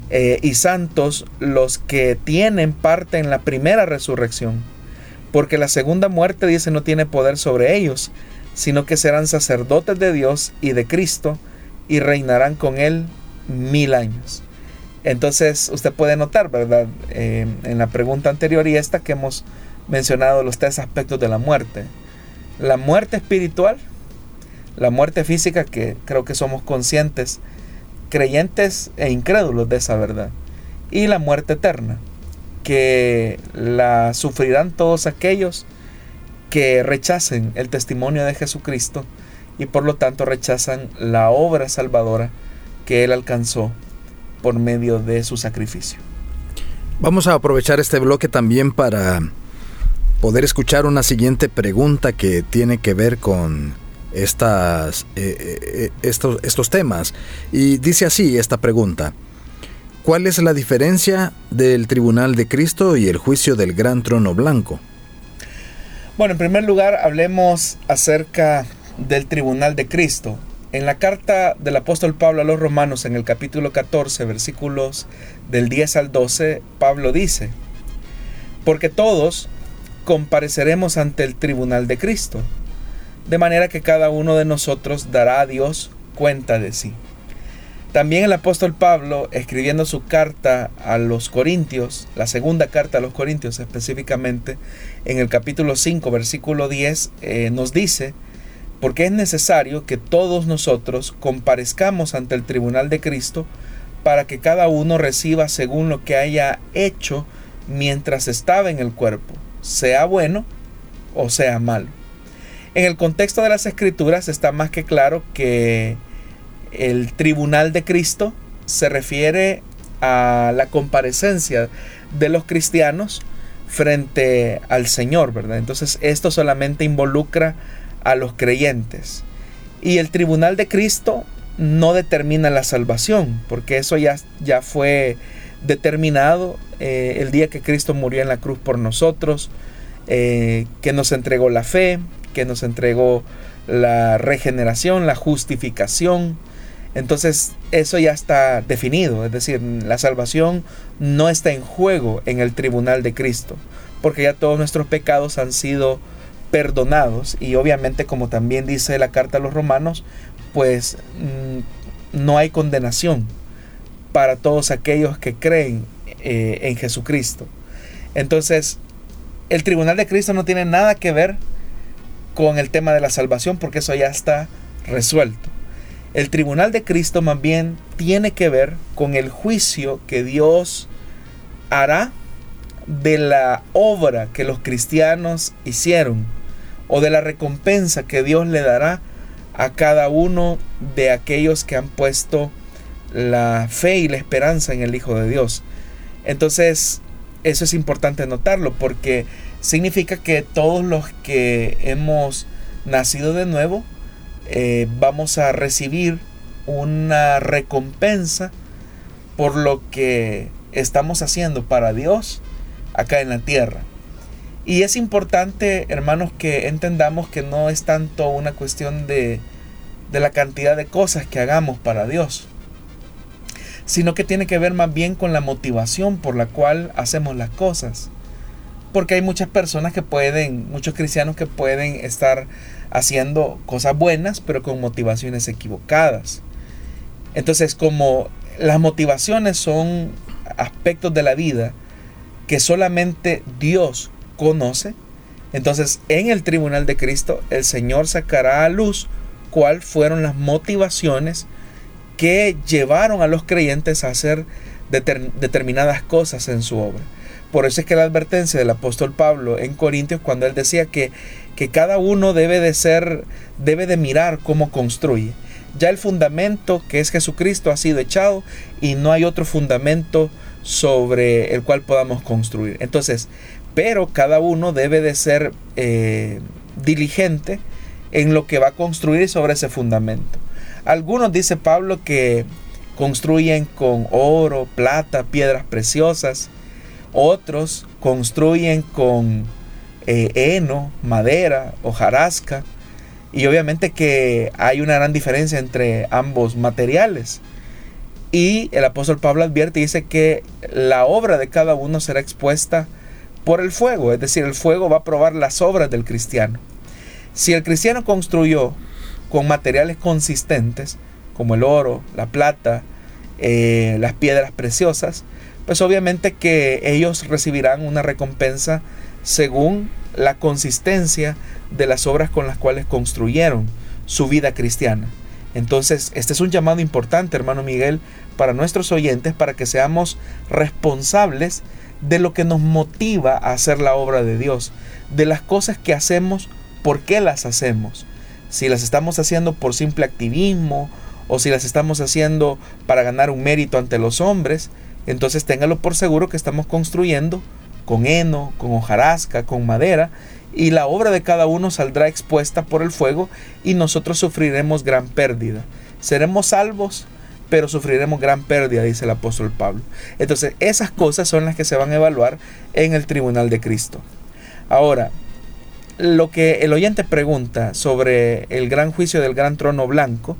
eh, y santos los que tienen parte en la primera resurrección, porque la segunda muerte dice no tiene poder sobre ellos, sino que serán sacerdotes de Dios y de Cristo y reinarán con él mil años. Entonces usted puede notar, ¿verdad? Eh, en la pregunta anterior y esta que hemos mencionado los tres aspectos de la muerte la muerte espiritual, la muerte física, que creo que somos conscientes, creyentes e incrédulos de esa verdad, y la muerte eterna, que la sufrirán todos aquellos que rechacen el testimonio de Jesucristo y por lo tanto rechazan la obra salvadora que Él alcanzó por medio de su sacrificio. Vamos a aprovechar este bloque también para poder escuchar una siguiente pregunta que tiene que ver con estas, eh, eh, eh, estos, estos temas. Y dice así esta pregunta. ¿Cuál es la diferencia del tribunal de Cristo y el juicio del gran trono blanco? Bueno, en primer lugar, hablemos acerca del tribunal de Cristo. En la carta del apóstol Pablo a los romanos, en el capítulo 14, versículos del 10 al 12, Pablo dice, porque todos compareceremos ante el tribunal de Cristo, de manera que cada uno de nosotros dará a Dios cuenta de sí. También el apóstol Pablo, escribiendo su carta a los Corintios, la segunda carta a los Corintios específicamente, en el capítulo 5, versículo 10, eh, nos dice, porque es necesario que todos nosotros comparezcamos ante el tribunal de Cristo para que cada uno reciba según lo que haya hecho mientras estaba en el cuerpo sea bueno o sea malo. En el contexto de las escrituras está más que claro que el tribunal de Cristo se refiere a la comparecencia de los cristianos frente al Señor, ¿verdad? Entonces esto solamente involucra a los creyentes. Y el tribunal de Cristo no determina la salvación, porque eso ya, ya fue determinado eh, el día que Cristo murió en la cruz por nosotros, eh, que nos entregó la fe, que nos entregó la regeneración, la justificación. Entonces eso ya está definido, es decir, la salvación no está en juego en el tribunal de Cristo, porque ya todos nuestros pecados han sido perdonados y obviamente como también dice la carta a los romanos, pues mm, no hay condenación para todos aquellos que creen eh, en Jesucristo. Entonces, el tribunal de Cristo no tiene nada que ver con el tema de la salvación porque eso ya está resuelto. El tribunal de Cristo más bien tiene que ver con el juicio que Dios hará de la obra que los cristianos hicieron o de la recompensa que Dios le dará a cada uno de aquellos que han puesto la fe y la esperanza en el Hijo de Dios. Entonces, eso es importante notarlo porque significa que todos los que hemos nacido de nuevo eh, vamos a recibir una recompensa por lo que estamos haciendo para Dios acá en la tierra. Y es importante, hermanos, que entendamos que no es tanto una cuestión de, de la cantidad de cosas que hagamos para Dios, sino que tiene que ver más bien con la motivación por la cual hacemos las cosas. Porque hay muchas personas que pueden, muchos cristianos que pueden estar haciendo cosas buenas, pero con motivaciones equivocadas. Entonces, como las motivaciones son aspectos de la vida que solamente Dios conoce, entonces en el tribunal de Cristo el Señor sacará a luz cuáles fueron las motivaciones que llevaron a los creyentes a hacer determinadas cosas en su obra. Por eso es que la advertencia del apóstol Pablo en Corintios cuando él decía que, que cada uno debe de ser, debe de mirar cómo construye. Ya el fundamento que es Jesucristo ha sido echado y no hay otro fundamento sobre el cual podamos construir. Entonces, pero cada uno debe de ser eh, diligente en lo que va a construir sobre ese fundamento. Algunos, dice Pablo, que construyen con oro, plata, piedras preciosas. Otros construyen con eh, heno, madera, hojarasca. Y obviamente que hay una gran diferencia entre ambos materiales. Y el apóstol Pablo advierte y dice que la obra de cada uno será expuesta por el fuego, es decir, el fuego va a probar las obras del cristiano. Si el cristiano construyó con materiales consistentes, como el oro, la plata, eh, las piedras preciosas, pues obviamente que ellos recibirán una recompensa según la consistencia de las obras con las cuales construyeron su vida cristiana. Entonces, este es un llamado importante, hermano Miguel, para nuestros oyentes, para que seamos responsables de lo que nos motiva a hacer la obra de Dios, de las cosas que hacemos, por qué las hacemos. Si las estamos haciendo por simple activismo o si las estamos haciendo para ganar un mérito ante los hombres, entonces téngalo por seguro que estamos construyendo con heno, con hojarasca, con madera, y la obra de cada uno saldrá expuesta por el fuego y nosotros sufriremos gran pérdida. Seremos salvos, pero sufriremos gran pérdida, dice el apóstol Pablo. Entonces, esas cosas son las que se van a evaluar en el tribunal de Cristo. Ahora, lo que el oyente pregunta sobre el gran juicio del gran trono blanco,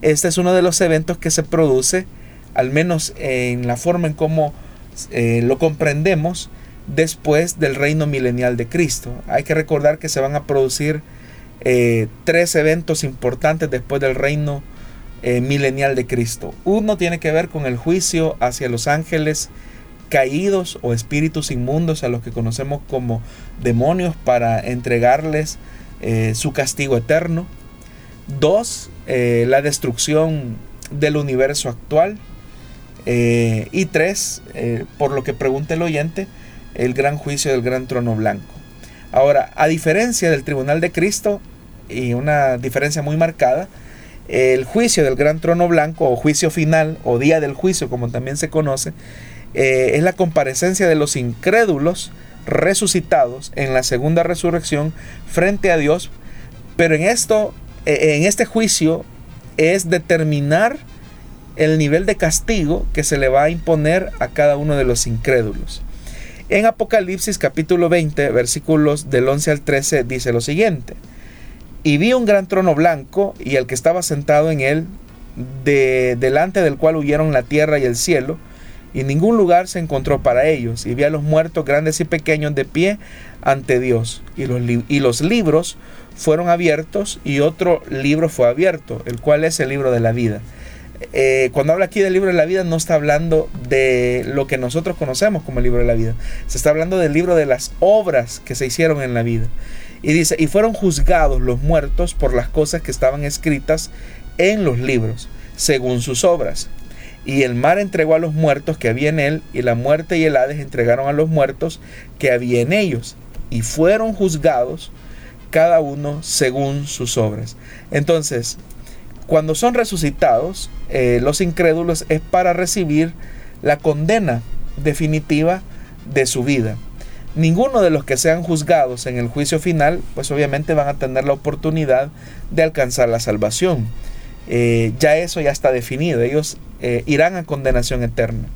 este es uno de los eventos que se produce, al menos en la forma en cómo eh, lo comprendemos, después del reino milenial de Cristo. Hay que recordar que se van a producir eh, tres eventos importantes después del reino eh, milenial de Cristo. Uno tiene que ver con el juicio hacia los ángeles caídos o espíritus inmundos a los que conocemos como demonios para entregarles eh, su castigo eterno. Dos, la destrucción del universo actual. y tres, por lo que pregunta el oyente, el gran juicio del gran trono blanco. Ahora, a diferencia del tribunal de Cristo, y una diferencia muy marcada, el juicio del gran trono blanco o juicio final o día del juicio como también se conoce, eh, es la comparecencia de los incrédulos resucitados en la segunda resurrección frente a Dios, pero en esto, eh, en este juicio es determinar el nivel de castigo que se le va a imponer a cada uno de los incrédulos. En Apocalipsis capítulo 20, versículos del 11 al 13 dice lo siguiente: Y vi un gran trono blanco y el que estaba sentado en él, de delante del cual huyeron la tierra y el cielo, y ningún lugar se encontró para ellos, y vi a los muertos grandes y pequeños de pie ante Dios, y los, y los libros fueron abiertos, y otro libro fue abierto, el cual es el libro de la vida. Eh, cuando habla aquí del libro de la vida no está hablando de lo que nosotros conocemos como el libro de la vida, se está hablando del libro de las obras que se hicieron en la vida. Y dice, y fueron juzgados los muertos por las cosas que estaban escritas en los libros, según sus obras. Y el mar entregó a los muertos que había en él, y la muerte y el Hades entregaron a los muertos que había en ellos, y fueron juzgados cada uno según sus obras. Entonces, cuando son resucitados, eh, los incrédulos es para recibir la condena definitiva de su vida. Ninguno de los que sean juzgados en el juicio final, pues obviamente van a tener la oportunidad de alcanzar la salvación. Eh, ya eso ya está definido, ellos eh, irán a condenación eterna.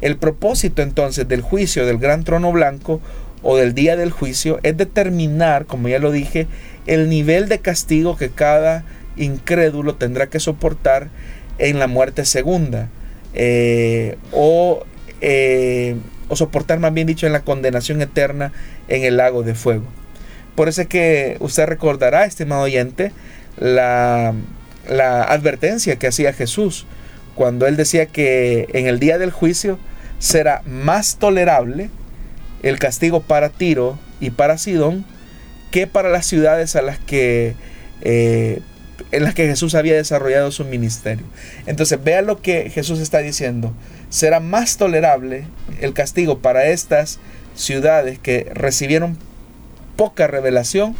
El propósito entonces del juicio del gran trono blanco o del día del juicio es determinar, como ya lo dije, el nivel de castigo que cada incrédulo tendrá que soportar en la muerte segunda eh, o, o soportar más bien dicho en la condenación eterna en el lago de fuego. Por eso es que usted recordará, estimado oyente, la la advertencia que hacía Jesús cuando él decía que en el día del juicio será más tolerable el castigo para Tiro y para Sidón que para las ciudades a las que eh, en las que Jesús había desarrollado su ministerio. Entonces vea lo que Jesús está diciendo. Será más tolerable el castigo para estas ciudades que recibieron poca revelación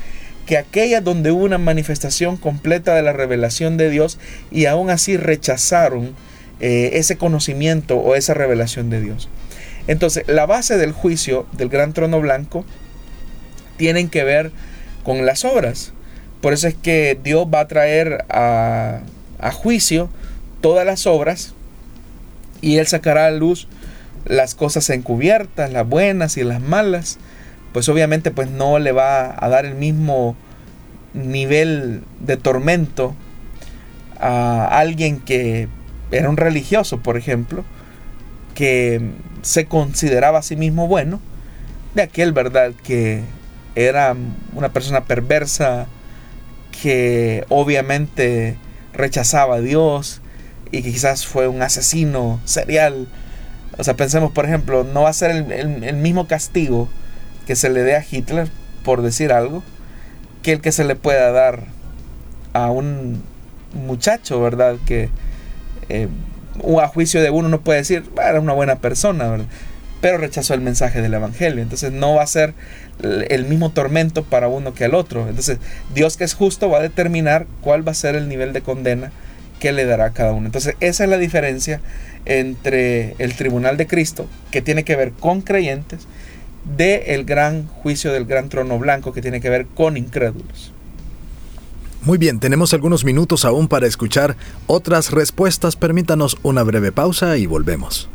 que aquella donde hubo una manifestación completa de la revelación de Dios y aún así rechazaron eh, ese conocimiento o esa revelación de Dios. Entonces, la base del juicio del gran trono blanco tienen que ver con las obras. Por eso es que Dios va a traer a, a juicio todas las obras y Él sacará a luz las cosas encubiertas, las buenas y las malas pues obviamente pues no le va a dar el mismo nivel de tormento a alguien que era un religioso, por ejemplo, que se consideraba a sí mismo bueno, de aquel, ¿verdad?, que era una persona perversa, que obviamente rechazaba a Dios y quizás fue un asesino serial. O sea, pensemos, por ejemplo, no va a ser el, el mismo castigo que se le dé a Hitler, por decir algo, que el que se le pueda dar a un muchacho, ¿verdad? Que eh, a juicio de uno no puede decir, era una buena persona, ¿verdad? Pero rechazó el mensaje del Evangelio. Entonces no va a ser el mismo tormento para uno que al otro. Entonces Dios que es justo va a determinar cuál va a ser el nivel de condena que le dará a cada uno. Entonces esa es la diferencia entre el tribunal de Cristo, que tiene que ver con creyentes, de el gran juicio del gran trono blanco que tiene que ver con incrédulos. Muy bien, tenemos algunos minutos aún para escuchar otras respuestas. Permítanos una breve pausa y volvemos.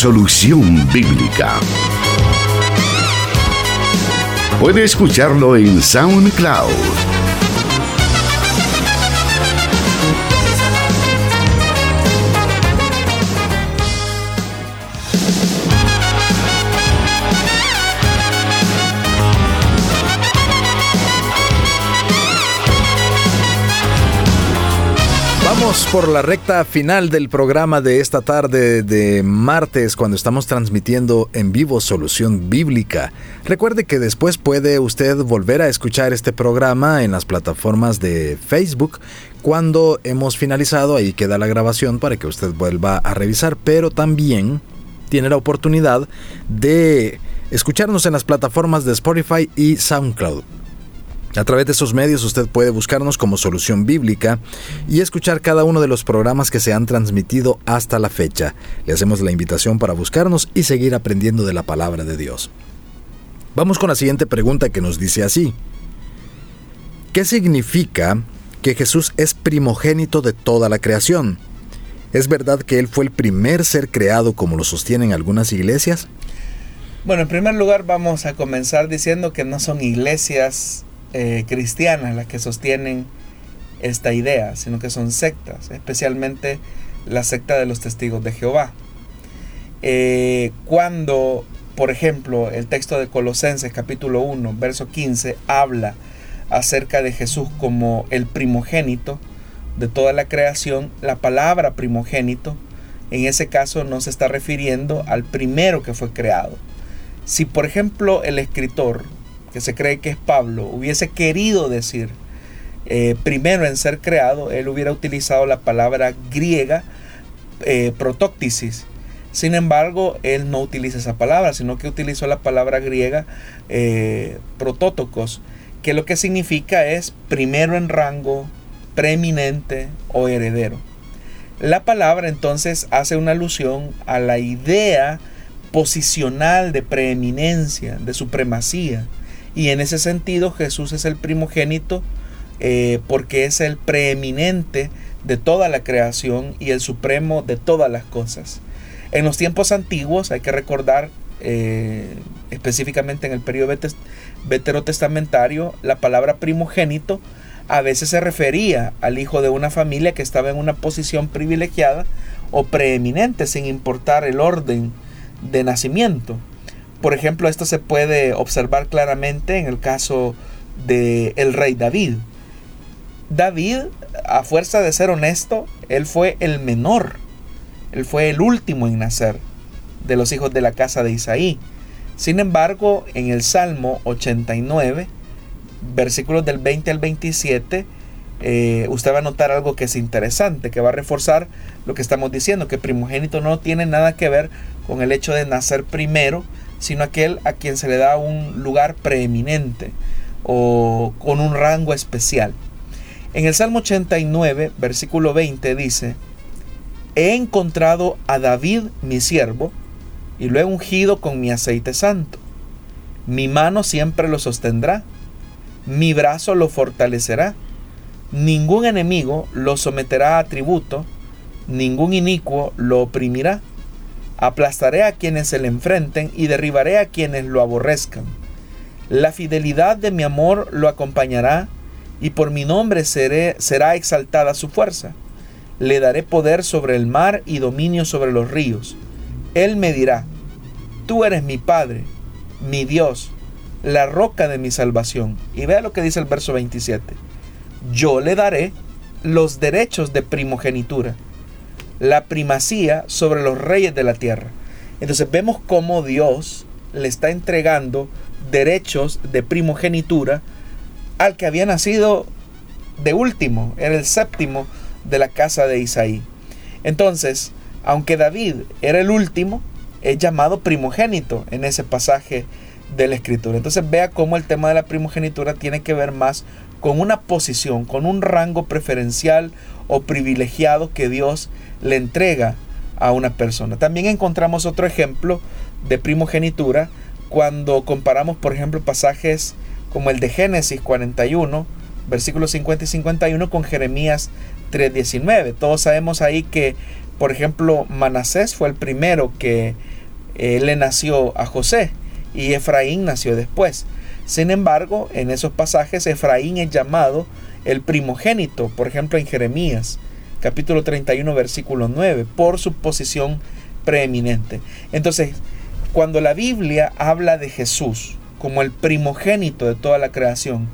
Solución Bíblica Puede escucharlo en SoundCloud. Por la recta final del programa de esta tarde de martes cuando estamos transmitiendo en vivo Solución Bíblica. Recuerde que después puede usted volver a escuchar este programa en las plataformas de Facebook. Cuando hemos finalizado ahí queda la grabación para que usted vuelva a revisar, pero también tiene la oportunidad de escucharnos en las plataformas de Spotify y SoundCloud. A través de esos medios usted puede buscarnos como Solución Bíblica y escuchar cada uno de los programas que se han transmitido hasta la fecha. Le hacemos la invitación para buscarnos y seguir aprendiendo de la palabra de Dios. Vamos con la siguiente pregunta que nos dice así. ¿Qué significa que Jesús es primogénito de toda la creación? ¿Es verdad que Él fue el primer ser creado como lo sostienen algunas iglesias? Bueno, en primer lugar vamos a comenzar diciendo que no son iglesias eh, cristianas las que sostienen esta idea, sino que son sectas, especialmente la secta de los testigos de Jehová. Eh, cuando, por ejemplo, el texto de Colosenses capítulo 1, verso 15, habla acerca de Jesús como el primogénito de toda la creación, la palabra primogénito en ese caso no se está refiriendo al primero que fue creado. Si por ejemplo el escritor que se cree que es Pablo, hubiese querido decir eh, primero en ser creado, él hubiera utilizado la palabra griega eh, protóctisis. Sin embargo, él no utiliza esa palabra, sino que utilizó la palabra griega eh, protótocos, que lo que significa es primero en rango, preeminente o heredero. La palabra entonces hace una alusión a la idea posicional de preeminencia, de supremacía, y en ese sentido Jesús es el primogénito eh, porque es el preeminente de toda la creación y el supremo de todas las cosas. En los tiempos antiguos hay que recordar eh, específicamente en el periodo veterotestamentario la palabra primogénito a veces se refería al hijo de una familia que estaba en una posición privilegiada o preeminente sin importar el orden de nacimiento. Por ejemplo, esto se puede observar claramente en el caso de el rey David. David, a fuerza de ser honesto, él fue el menor. Él fue el último en nacer de los hijos de la casa de Isaí. Sin embargo, en el Salmo 89, versículos del 20 al 27, eh, usted va a notar algo que es interesante, que va a reforzar lo que estamos diciendo, que primogénito no tiene nada que ver con el hecho de nacer primero, sino aquel a quien se le da un lugar preeminente o con un rango especial. En el Salmo 89, versículo 20 dice, He encontrado a David mi siervo, y lo he ungido con mi aceite santo. Mi mano siempre lo sostendrá, mi brazo lo fortalecerá. Ningún enemigo lo someterá a tributo, ningún inicuo lo oprimirá. Aplastaré a quienes se le enfrenten y derribaré a quienes lo aborrezcan. La fidelidad de mi amor lo acompañará y por mi nombre seré, será exaltada su fuerza. Le daré poder sobre el mar y dominio sobre los ríos. Él me dirá, tú eres mi Padre, mi Dios, la roca de mi salvación. Y vea lo que dice el verso 27. Yo le daré los derechos de primogenitura la primacía sobre los reyes de la tierra. Entonces vemos cómo Dios le está entregando derechos de primogenitura al que había nacido de último, era el séptimo de la casa de Isaí. Entonces, aunque David era el último, es llamado primogénito en ese pasaje de la escritura. Entonces vea cómo el tema de la primogenitura tiene que ver más con una posición, con un rango preferencial o privilegiado que Dios le entrega a una persona. También encontramos otro ejemplo de primogenitura cuando comparamos, por ejemplo, pasajes como el de Génesis 41, versículos 50 y 51 con Jeremías 3:19. Todos sabemos ahí que, por ejemplo, Manasés fue el primero que eh, le nació a José y Efraín nació después. Sin embargo, en esos pasajes Efraín es llamado el primogénito, por ejemplo en Jeremías capítulo 31 versículo 9, por su posición preeminente. Entonces, cuando la Biblia habla de Jesús como el primogénito de toda la creación,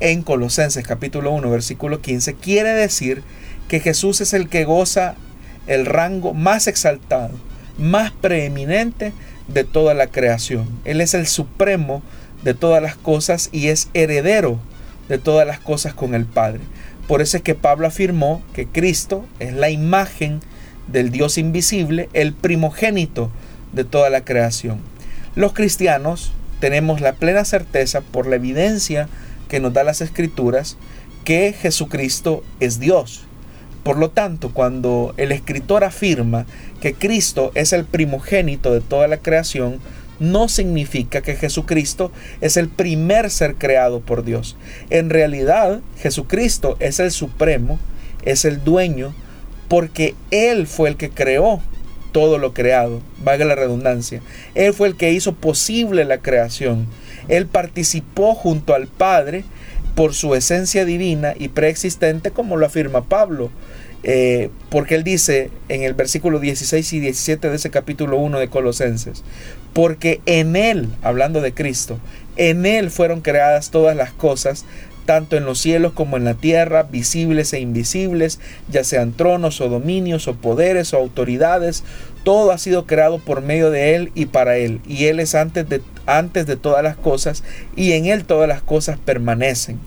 en Colosenses capítulo 1 versículo 15, quiere decir que Jesús es el que goza el rango más exaltado, más preeminente de toda la creación. Él es el supremo de todas las cosas y es heredero de todas las cosas con el Padre. Por eso es que Pablo afirmó que Cristo es la imagen del Dios invisible, el primogénito de toda la creación. Los cristianos tenemos la plena certeza por la evidencia que nos da las escrituras que Jesucristo es Dios. Por lo tanto, cuando el escritor afirma que Cristo es el primogénito de toda la creación, no significa que Jesucristo es el primer ser creado por Dios. En realidad, Jesucristo es el supremo, es el dueño, porque Él fue el que creó todo lo creado, valga la redundancia. Él fue el que hizo posible la creación. Él participó junto al Padre por su esencia divina y preexistente, como lo afirma Pablo. Eh, porque él dice en el versículo 16 y 17 de ese capítulo 1 de Colosenses, porque en él, hablando de Cristo, en él fueron creadas todas las cosas, tanto en los cielos como en la tierra, visibles e invisibles, ya sean tronos o dominios o poderes o autoridades, todo ha sido creado por medio de Él y para Él, y Él es antes de, antes de todas las cosas, y en Él todas las cosas permanecen.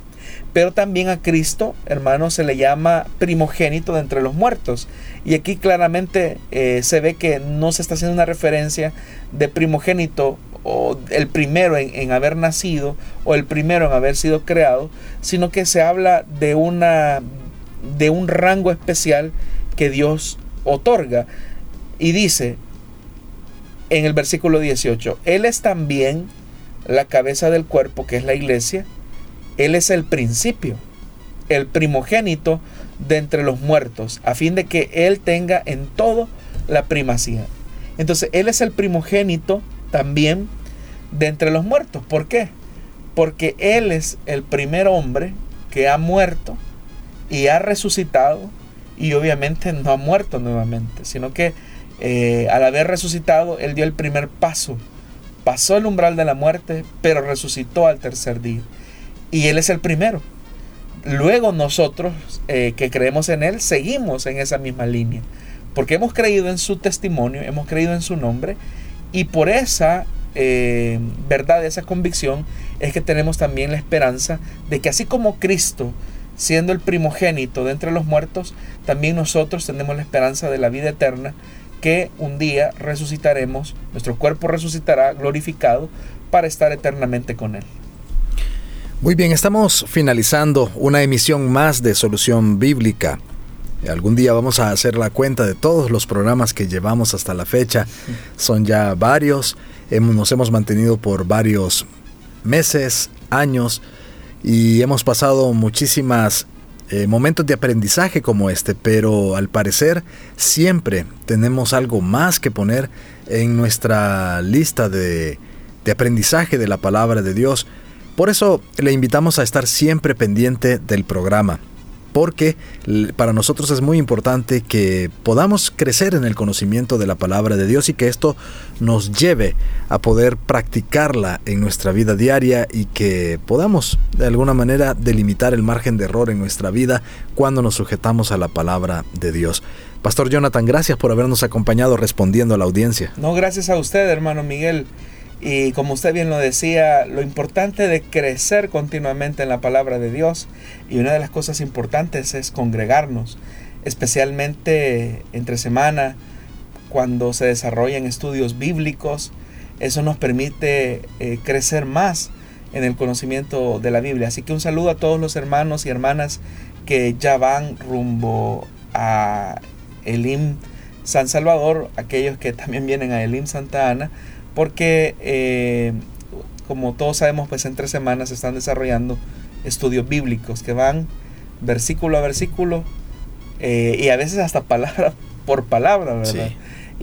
Pero también a Cristo, hermano, se le llama primogénito de entre los muertos. Y aquí claramente eh, se ve que no se está haciendo una referencia de primogénito o el primero en, en, haber nacido o el primero en haber sido creado, sino que se habla de una de un rango especial que Dios otorga. Y dice en el versículo 18, Él es también la cabeza del cuerpo, que es la iglesia, él es el principio, el primogénito de entre los muertos, a fin de que Él tenga en todo la primacía. Entonces, Él es el primogénito también de entre los muertos. ¿Por qué? Porque Él es el primer hombre que ha muerto y ha resucitado y obviamente no ha muerto nuevamente, sino que eh, al haber resucitado, Él dio el primer paso. Pasó el umbral de la muerte, pero resucitó al tercer día y Él es el primero. Luego nosotros eh, que creemos en Él seguimos en esa misma línea, porque hemos creído en su testimonio, hemos creído en su nombre y por esa eh, verdad, esa convicción es que tenemos también la esperanza de que así como Cristo, siendo el primogénito de entre los muertos, también nosotros tenemos la esperanza de la vida eterna que un día resucitaremos, nuestro cuerpo resucitará glorificado para estar eternamente con Él. Muy bien, estamos finalizando una emisión más de Solución Bíblica. Algún día vamos a hacer la cuenta de todos los programas que llevamos hasta la fecha. Son ya varios. nos hemos mantenido por varios meses, años y hemos pasado muchísimas eh, momentos de aprendizaje como este, pero al parecer siempre tenemos algo más que poner en nuestra lista de, de aprendizaje de la palabra de Dios por eso le invitamos a estar siempre pendiente del programa, porque para nosotros es muy importante que podamos crecer en el conocimiento de la palabra de Dios y que esto nos lleve a poder practicarla en nuestra vida diaria y que podamos de alguna manera delimitar el margen de error en nuestra vida cuando nos sujetamos a la palabra de Dios. Pastor Jonathan, gracias por habernos acompañado respondiendo a la audiencia. No, gracias a usted, hermano Miguel. Y como usted bien lo decía, lo importante de crecer continuamente en la palabra de Dios y una de las cosas importantes es congregarnos, especialmente entre semana, cuando se desarrollan estudios bíblicos. Eso nos permite eh, crecer más en el conocimiento de la Biblia. Así que un saludo a todos los hermanos y hermanas que ya van rumbo a Elim San Salvador, aquellos que también vienen a Elim Santa Ana porque eh, como todos sabemos, pues en tres semanas se están desarrollando estudios bíblicos que van versículo a versículo eh, y a veces hasta palabra [laughs] por palabra, ¿verdad?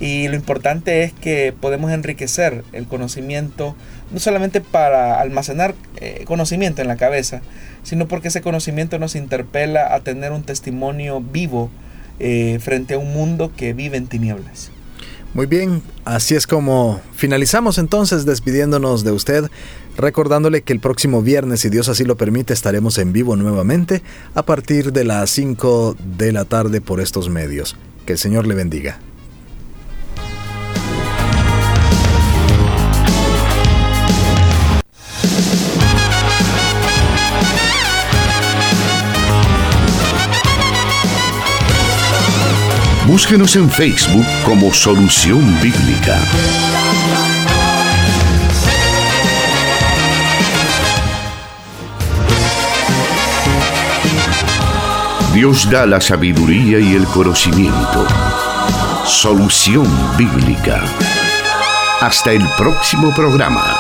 Y lo importante es que podemos enriquecer el conocimiento, no solamente para almacenar eh, conocimiento en la cabeza, sino porque ese conocimiento nos interpela a tener un testimonio vivo frente a un mundo que vive en tinieblas. Muy bien, así es como finalizamos entonces despidiéndonos de usted, recordándole que el próximo viernes, si Dios así lo permite, estaremos en vivo nuevamente a partir de las 5 de la tarde por estos medios. Que el Señor le bendiga. Búsquenos en Facebook como Solución Bíblica. Dios da la sabiduría y el conocimiento. Solución Bíblica. Hasta el próximo programa.